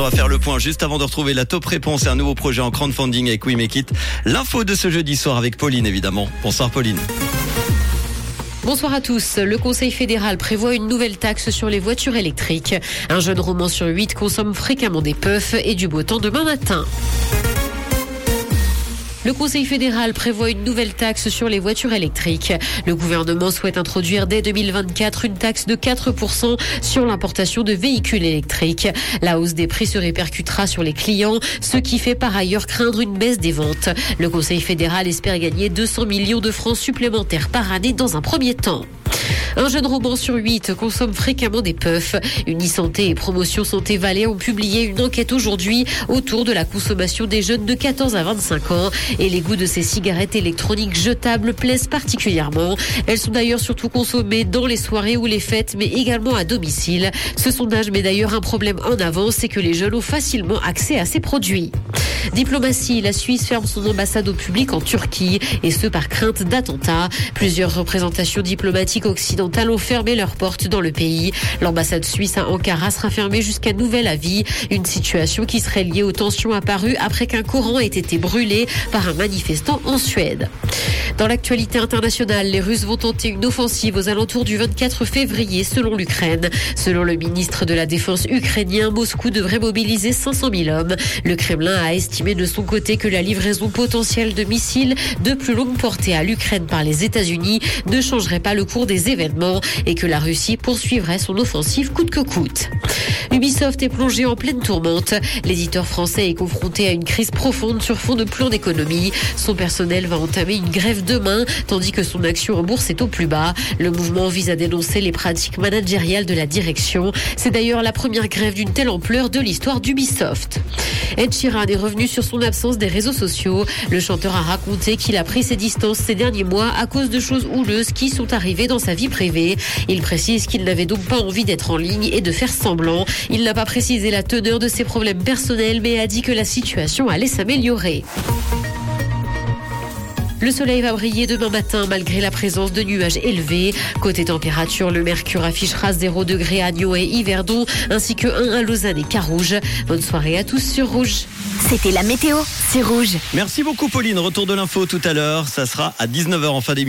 on va faire le point juste avant de retrouver la top réponse et un nouveau projet en crowdfunding avec We Make It. L'info de ce jeudi soir avec Pauline, évidemment. Bonsoir, Pauline. Bonsoir à tous. Le Conseil fédéral prévoit une nouvelle taxe sur les voitures électriques. Un jeune roman sur huit consomme fréquemment des puffs et du beau temps demain matin. Le Conseil fédéral prévoit une nouvelle taxe sur les voitures électriques. Le gouvernement souhaite introduire dès 2024 une taxe de 4% sur l'importation de véhicules électriques. La hausse des prix se répercutera sur les clients, ce qui fait par ailleurs craindre une baisse des ventes. Le Conseil fédéral espère gagner 200 millions de francs supplémentaires par année dans un premier temps. Un jeune roman sur huit consomme fréquemment des puffs. Unisanté et Promotion Santé Valais ont publié une enquête aujourd'hui autour de la consommation des jeunes de 14 à 25 ans et les goûts de ces cigarettes électroniques jetables plaisent particulièrement. Elles sont d'ailleurs surtout consommées dans les soirées ou les fêtes, mais également à domicile. Ce sondage met d'ailleurs un problème en avant, c'est que les jeunes ont facilement accès à ces produits. Diplomatie, la Suisse ferme son ambassade au public en Turquie, et ce par crainte d'attentats. Plusieurs représentations diplomatiques occidentales ont fermé leurs portes dans le pays. L'ambassade suisse à Ankara sera fermée jusqu'à nouvel avis, une situation qui serait liée aux tensions apparues après qu'un courant ait été brûlé par un manifestant en Suède. Dans l'actualité internationale, les Russes vont tenter une offensive aux alentours du 24 février selon l'Ukraine. Selon le ministre de la Défense ukrainien, Moscou devrait mobiliser 500 000 hommes. Le Kremlin a estimé de son côté que la livraison potentielle de missiles de plus longue portée à l'Ukraine par les États-Unis ne changerait pas le cours des événements et que la Russie poursuivrait son offensive coûte que coûte. Ubisoft est plongé en pleine tourmente. L'éditeur français est confronté à une crise profonde sur fond de plan d'économie. Son personnel va entamer une grève demain, tandis que son action en bourse est au plus bas. Le mouvement vise à dénoncer les pratiques managériales de la direction. C'est d'ailleurs la première grève d'une telle ampleur de l'histoire d'Ubisoft. Ed Sheeran est revenu sur son absence des réseaux sociaux. Le chanteur a raconté qu'il a pris ses distances ces derniers mois à cause de choses houleuses qui sont arrivées dans sa vie privée. Il précise qu'il n'avait donc pas envie d'être en ligne et de faire semblant. Il n'a pas précisé la teneur de ses problèmes personnels, mais a dit que la situation allait s'améliorer. Le soleil va briller demain matin malgré la présence de nuages élevés. Côté température, le mercure affichera 0 degré à Nyon et Yverdon, ainsi que 1 à Lausanne et Carouge. Bonne soirée à tous sur Rouge. C'était la météo, c'est Rouge. Merci beaucoup, Pauline. Retour de l'info tout à l'heure. Ça sera à 19h en fin d'émission.